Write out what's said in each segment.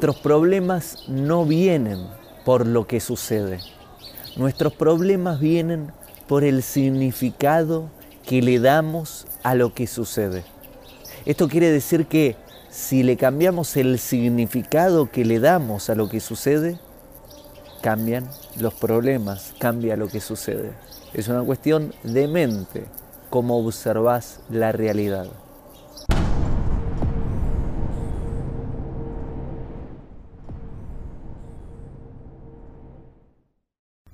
Nuestros problemas no vienen por lo que sucede. Nuestros problemas vienen por el significado que le damos a lo que sucede. Esto quiere decir que si le cambiamos el significado que le damos a lo que sucede, cambian los problemas, cambia lo que sucede. Es una cuestión de mente cómo observas la realidad.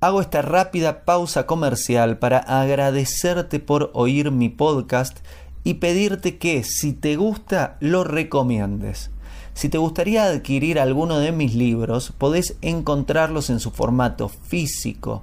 Hago esta rápida pausa comercial para agradecerte por oír mi podcast y pedirte que si te gusta lo recomiendes. Si te gustaría adquirir alguno de mis libros, podés encontrarlos en su formato físico